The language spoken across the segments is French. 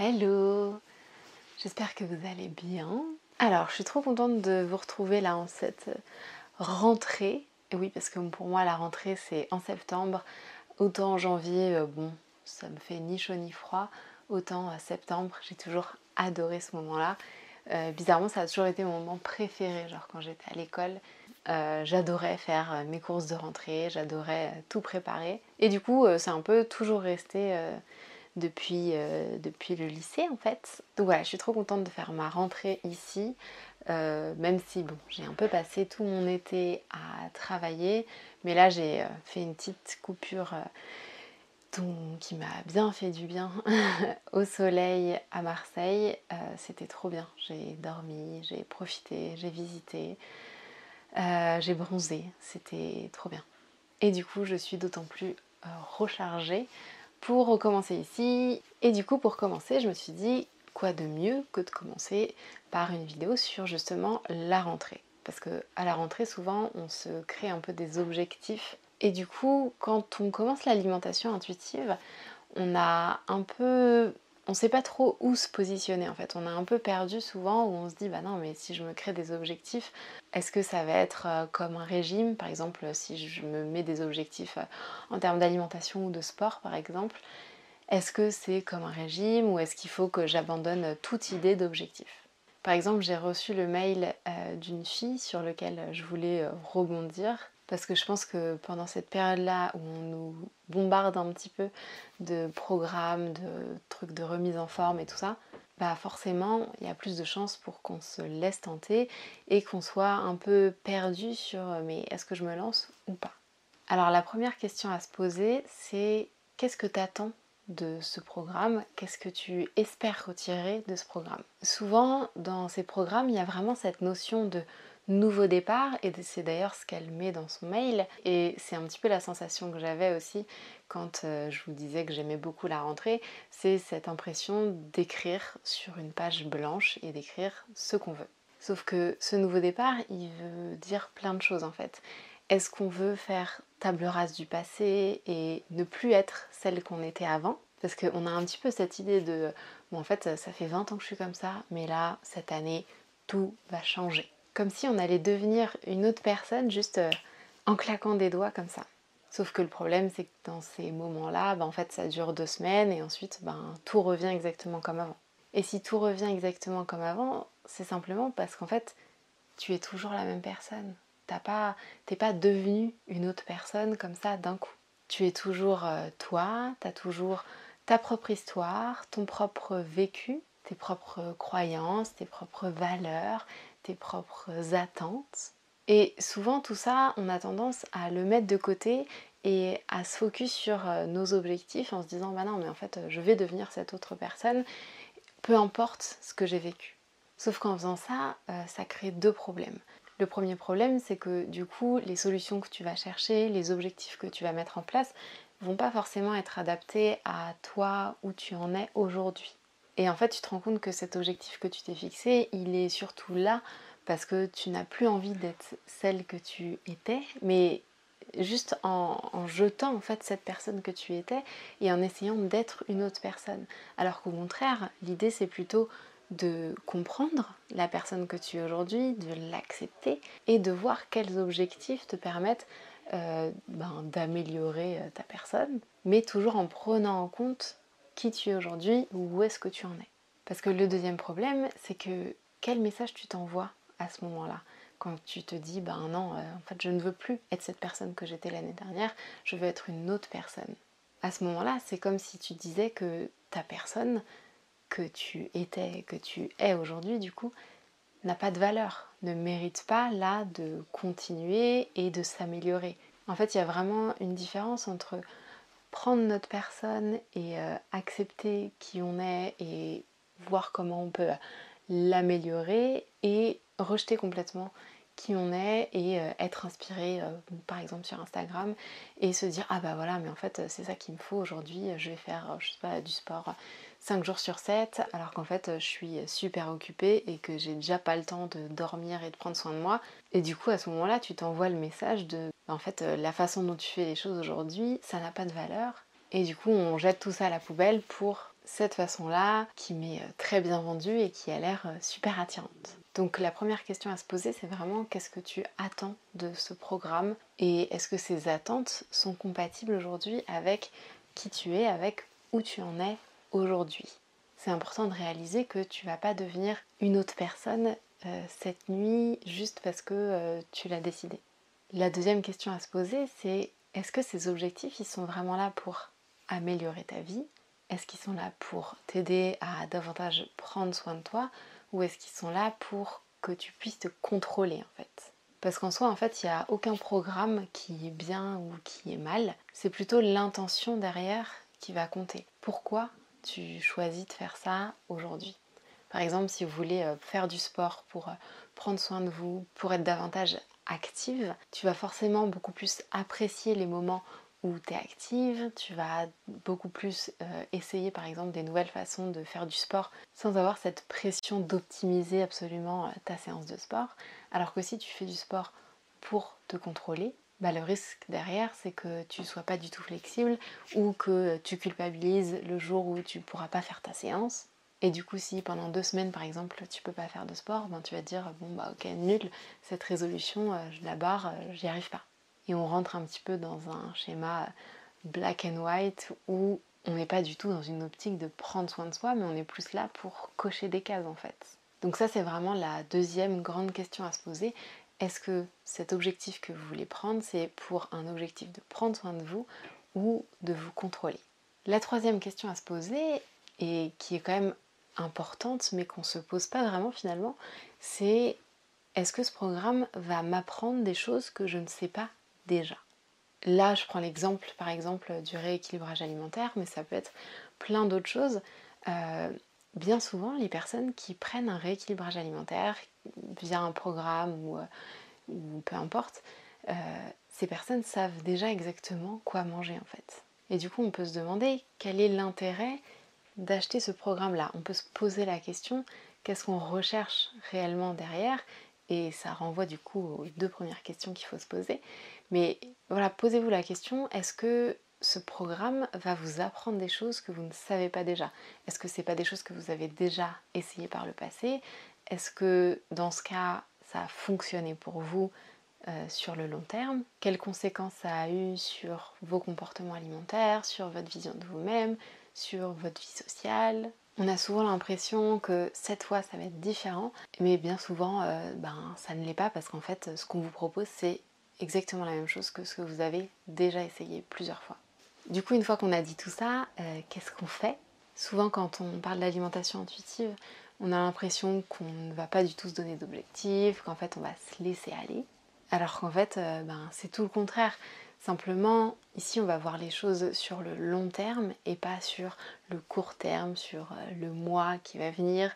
Hello J'espère que vous allez bien. Alors, je suis trop contente de vous retrouver là en cette rentrée. Et oui, parce que pour moi, la rentrée, c'est en septembre. Autant en janvier, euh, bon, ça me fait ni chaud ni froid. Autant à septembre, j'ai toujours adoré ce moment-là. Euh, bizarrement, ça a toujours été mon moment préféré, genre quand j'étais à l'école. Euh, j'adorais faire mes courses de rentrée, j'adorais tout préparer. Et du coup, c'est un peu toujours resté depuis, euh, depuis le lycée en fait. Donc voilà, je suis trop contente de faire ma rentrée ici, euh, même si bon, j'ai un peu passé tout mon été à travailler, mais là j'ai euh, fait une petite coupure qui m'a bien fait du bien au soleil à Marseille. C'était trop bien, j'ai dormi, j'ai profité, j'ai visité, j'ai bronzé, c'était trop bien. Et du coup, je suis d'autant plus rechargée pour recommencer ici. Et du coup, pour commencer, je me suis dit, quoi de mieux que de commencer par une vidéo sur justement la rentrée? Parce que à la rentrée, souvent, on se crée un peu des objectifs. Et du coup, quand on commence l'alimentation intuitive, on a un peu on sait pas trop où se positionner en fait. On a un peu perdu souvent où on se dit bah non mais si je me crée des objectifs, est-ce que ça va être euh, comme un régime? Par exemple si je me mets des objectifs euh, en termes d'alimentation ou de sport par exemple, est-ce que c'est comme un régime ou est-ce qu'il faut que j'abandonne toute idée d'objectif? Par exemple j'ai reçu le mail euh, d'une fille sur lequel je voulais rebondir parce que je pense que pendant cette période-là où on nous bombarde un petit peu de programmes, de trucs de remise en forme et tout ça, bah forcément il y a plus de chances pour qu'on se laisse tenter et qu'on soit un peu perdu sur mais est-ce que je me lance ou pas? Alors la première question à se poser c'est qu'est-ce que tu attends de ce programme, qu'est-ce que tu espères retirer de ce programme? Souvent dans ces programmes il y a vraiment cette notion de nouveau départ et c'est d'ailleurs ce qu'elle met dans son mail et c'est un petit peu la sensation que j'avais aussi quand euh, je vous disais que j'aimais beaucoup la rentrée, c'est cette impression d'écrire sur une page blanche et d'écrire ce qu'on veut. Sauf que ce nouveau départ, il veut dire plein de choses en fait. Est-ce qu'on veut faire table rase du passé et ne plus être celle qu'on était avant? Parce qu'on a un petit peu cette idée de, bon en fait ça fait 20 ans que je suis comme ça, mais là, cette année, tout va changer comme si on allait devenir une autre personne juste euh, en claquant des doigts comme ça. Sauf que le problème, c'est que dans ces moments-là, ben, en fait, ça dure deux semaines et ensuite, ben, tout revient exactement comme avant. Et si tout revient exactement comme avant, c'est simplement parce qu'en fait, tu es toujours la même personne. T'as pas, t'es pas devenu une autre personne comme ça d'un coup. Tu es toujours euh, toi, tu as toujours ta propre histoire, ton propre vécu, tes propres croyances, tes propres valeurs, tes propres attentes. Et souvent tout ça, on a tendance à le mettre de côté et à se focus sur euh, nos objectifs en se disant bah non mais en fait je vais devenir cette autre personne, peu importe ce que j'ai vécu. Sauf qu'en faisant ça, euh, ça crée deux problèmes. Le premier problème, c'est que du coup, les solutions que tu vas chercher, les objectifs que tu vas mettre en place, vont pas forcément être adaptés à toi où tu en es aujourd'hui. Et en fait, tu te rends compte que cet objectif que tu t'es fixé, il est surtout là parce que tu n'as plus envie d'être celle que tu étais, mais juste en, jetant en fait cette personne que tu étais et en essayant d'être une autre personne. Alors qu'au contraire, l'idée c'est plutôt de comprendre la personne que tu es aujourd'hui, de l'accepter et de voir quels objectifs te permettent euh, ben, d'améliorer euh, ta personne, mais toujours en prenant en compte qui tu es aujourd'hui ou où est-ce que tu en es. Parce que le deuxième problème, c'est que quel message tu t'envoies à ce moment-là? Quand tu te dis, ben non, euh, en fait, je ne veux plus être cette personne que j'étais l'année dernière, je veux être une autre personne. À ce moment-là, c'est comme si tu disais que ta personne que tu étais, que tu es aujourd'hui, du coup, n'a pas de valeur, ne mérite pas là de continuer et de s'améliorer. En fait, il y a vraiment une différence entre prendre notre personne et euh, accepter qui on est et voir comment on peut l'améliorer et rejeter complètement qui on est et euh, être inspiré euh, par exemple sur Instagram et se dire ah bah voilà mais en fait c'est ça qu'il me faut aujourd'hui je vais faire je sais pas du sport 5 jours sur 7 alors qu'en fait je suis super occupée et que j'ai déjà pas le temps de dormir et de prendre soin de moi et du coup à ce moment là tu t'envoies le message de en fait euh, la façon dont tu fais les choses aujourd'hui ça n'a pas de valeur et du coup on jette tout ça à la poubelle pour cette façon-là qui m'est euh, très bien vendue et qui a l'air euh, super attirante. Donc la première question à se poser, c'est vraiment qu'est-ce que tu attends de ce programme et est-ce que ces attentes sont compatibles aujourd'hui avec qui tu es, avec où tu en es aujourd'hui. C'est important de réaliser que tu vas pas devenir une autre personne euh, cette nuit juste parce que tu l'as décidé. La deuxième question à se poser, c'est est-ce que ces objectifs, ils sont vraiment là pour améliorer ta vie? Est-ce qu'ils sont là pour t'aider à davantage prendre soin de toi? Ou est-ce qu'ils sont là pour que tu puisses te contrôler en fait? Parce qu'en soi, en fait, il n'y a aucun programme qui est bien ou qui est mal. C'est plutôt l'intention derrière qui va compter. Pourquoi tu choisis de faire ça aujourd'hui Par exemple, si vous voulez euh, faire du sport pour euh, prendre soin de vous, pour être davantage active, tu vas forcément beaucoup plus apprécier les moments où tu es active, tu vas beaucoup plus euh, essayer par exemple des nouvelles façons de faire du sport sans avoir cette pression d'optimiser absolument ta séance de sport. Alors que si tu fais du sport pour te contrôler, bah, le risque derrière c'est que tu sois pas du tout flexible ou que tu culpabilises le jour où tu pourras pas faire ta séance et du coup, si pendant deux semaines, par exemple, tu peux pas faire de sport, ben, tu vas te dire bon bah ok nul, cette résolution, euh, je la barre, euh, j'y arrive pas. Et on rentre un petit peu dans un schéma black and white où on n'est pas du tout dans une optique de prendre soin de soi, mais on est plus là pour cocher des cases en fait. Donc ça c'est vraiment la deuxième grande question à se poser. Est-ce que cet objectif que vous voulez prendre, c'est pour un objectif de prendre soin de vous ou de vous contrôler? La troisième question à se poser, et qui est quand même importante mais qu'on se pose pas vraiment finalement, c'est est-ce que ce programme va m'apprendre des choses que je ne sais pas déjà? Là, je prends l'exemple par exemple du rééquilibrage alimentaire, mais ça peut être plein d'autres choses. Euh, bien souvent, les personnes qui prennent un rééquilibrage alimentaire via un programme ou, euh, peu importe, euh, ces personnes savent déjà exactement quoi manger en fait. Et du coup, on peut se demander quel est l'intérêt d'acheter ce programme-là. On peut se poser la question, qu'est-ce qu'on recherche réellement derrière? Et ça renvoie du coup aux deux premières questions qu'il faut se poser. Mais voilà, posez-vous la question, est-ce que ce programme va vous apprendre des choses que vous ne savez pas déjà Est-ce que ce n'est pas des choses que vous avez déjà essayé par le passé? Est-ce que dans ce cas, ça a fonctionné pour vous euh, sur le long terme? Quelles conséquences ça a eu sur vos comportements alimentaires, sur votre vision de vous-même, sur votre vie sociale? On a souvent l'impression que cette fois ça va être différent, mais bien souvent euh, ben, ça ne l'est pas parce qu'en fait ce qu'on vous propose c'est exactement la même chose que ce que vous avez déjà essayé plusieurs fois. Du coup une fois qu'on a dit tout ça, euh, qu'est-ce qu'on fait? Souvent quand on parle d'alimentation intuitive, on a l'impression qu'on ne va pas du tout se donner d'objectifs, qu'en fait on va se laisser aller. Alors qu'en fait euh, ben, c'est tout le contraire. Simplement, ici, on va voir les choses sur le long terme et pas sur le court terme, sur euh, le mois qui va venir.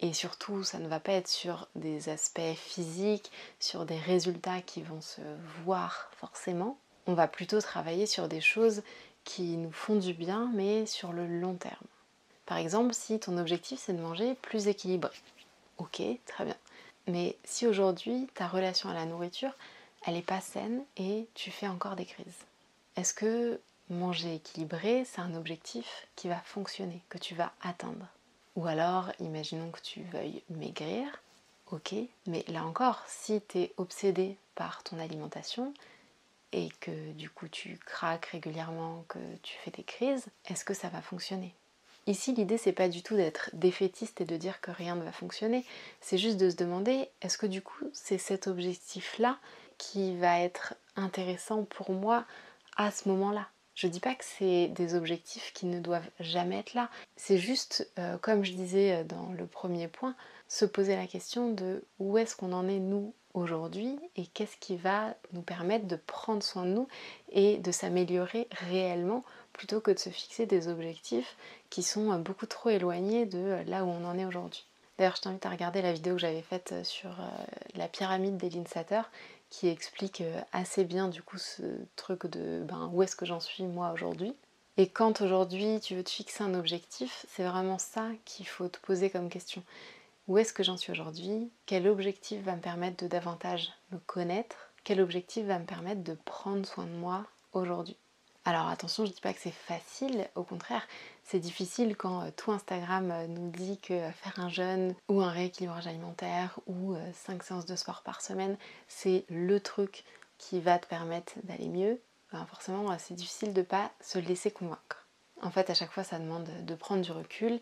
Et surtout, ça ne va pas être sur des aspects physiques, sur des résultats qui vont se voir forcément. On va plutôt travailler sur des choses qui nous font du bien, mais sur le long terme. Par exemple, si ton objectif c'est de manger plus équilibré. Ok, très bien. Mais si aujourd'hui ta relation à la nourriture elle n'est pas saine et tu fais encore des crises. Est-ce que manger équilibré, c'est un objectif qui va fonctionner, que tu vas atteindre? Ou alors, imaginons que tu veuilles maigrir, ok, mais là encore, si tu es obsédé par ton alimentation et que du coup tu craques régulièrement, que tu fais des crises, est-ce que ça va fonctionner? Ici, l'idée, c'est pas du tout d'être défaitiste et de dire que rien ne va fonctionner, c'est juste de se demander est-ce que du coup, c'est cet objectif-là qui va être intéressant pour moi à ce moment-là? Je dis pas que c'est des objectifs qui ne doivent jamais être là. C'est juste, euh, comme je disais euh, dans le premier point, se poser la question de où est-ce qu'on en est nous aujourd'hui et qu'est-ce qui va nous permettre de prendre soin de nous et de s'améliorer réellement plutôt que de se fixer des objectifs qui sont euh, beaucoup trop éloignés de là où on en est aujourd'hui. D'ailleurs, je t'invite à regarder la vidéo que j'avais faite sur la pyramide des Satter qui explique euh, assez bien du coup ce truc de ben, où est-ce que j'en suis moi aujourd'hui. Et quand aujourd'hui tu veux te fixer un objectif, c'est vraiment ça qu'il faut te poser comme question. Où est-ce que j'en suis aujourd'hui? Quel objectif va me permettre de davantage me connaître? Quel objectif va me permettre de prendre soin de moi aujourd'hui? Alors attention, je ne dis pas que c'est facile, au contraire, c'est difficile quand tout Instagram nous dit que faire un jeûne ou un rééquilibrage alimentaire ou 5 séances de sport par semaine, c'est le truc qui va te permettre d'aller mieux. Forcément, c'est difficile de ne pas se laisser convaincre. En fait, à chaque fois, ça demande de prendre du recul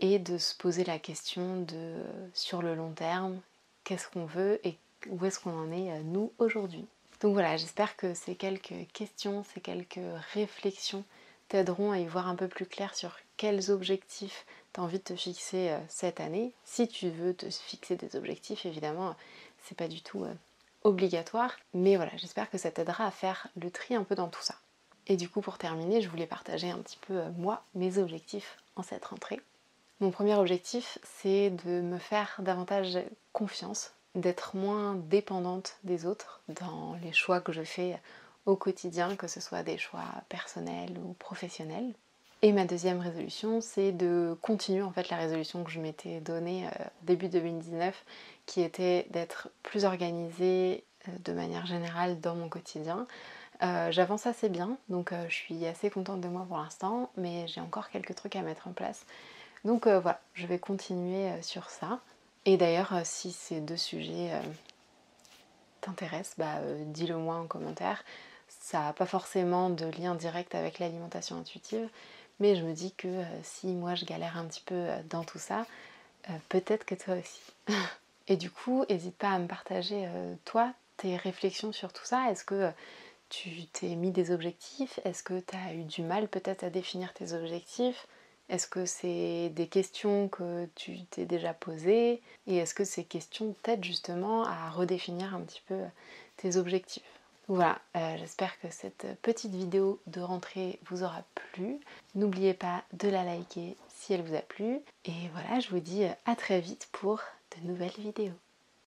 et de se poser la question de sur le long terme, qu'est-ce qu'on veut et où est-ce qu'on en est nous aujourd'hui. Donc voilà, j'espère que ces quelques questions, ces quelques réflexions t'aideront à y voir un peu plus clair sur quels objectifs tu as envie de te fixer euh, cette année. Si tu veux te fixer des objectifs, évidemment, c'est pas du tout euh, obligatoire, mais voilà, j'espère que ça t'aidera à faire le tri un peu dans tout ça. Et du coup, pour terminer, je voulais partager un petit peu euh, moi mes objectifs en cette rentrée. Mon premier objectif, c'est de me faire davantage confiance d'être moins dépendante des autres dans les choix que je fais au quotidien, que ce soit des choix personnels ou professionnels. Et ma deuxième résolution, c'est de continuer en fait la résolution que je m'étais donnée euh, début 2019, qui était d'être plus organisée euh, de manière générale dans mon quotidien. Euh, j'avance assez bien, donc je suis assez contente de moi pour l'instant, mais j'ai encore quelques trucs à mettre en place. Donc voilà, je vais continuer sur ça. Et d'ailleurs, euh, si ces deux sujets euh, t'intéressent, bah, euh, dis-le moi en commentaire. Ça n'a pas forcément de lien direct avec l'alimentation intuitive, mais je me dis que si moi je galère un petit peu dans tout ça, peut-être que toi aussi. Et du coup, n'hésite pas à me partager toi tes réflexions sur tout ça. Est-ce que tu t'es mis des objectifs? Est-ce que tu as eu du mal peut-être à définir tes objectifs? Est-ce que c'est des questions que tu t'es déjà posées Et est-ce que ces questions t'aident justement à redéfinir un petit peu tes objectifs? Voilà, euh, j'espère que cette petite vidéo de rentrée vous aura plu. N'oubliez pas de la liker si elle vous a plu. Et voilà, je vous dis à très vite pour de nouvelles vidéos.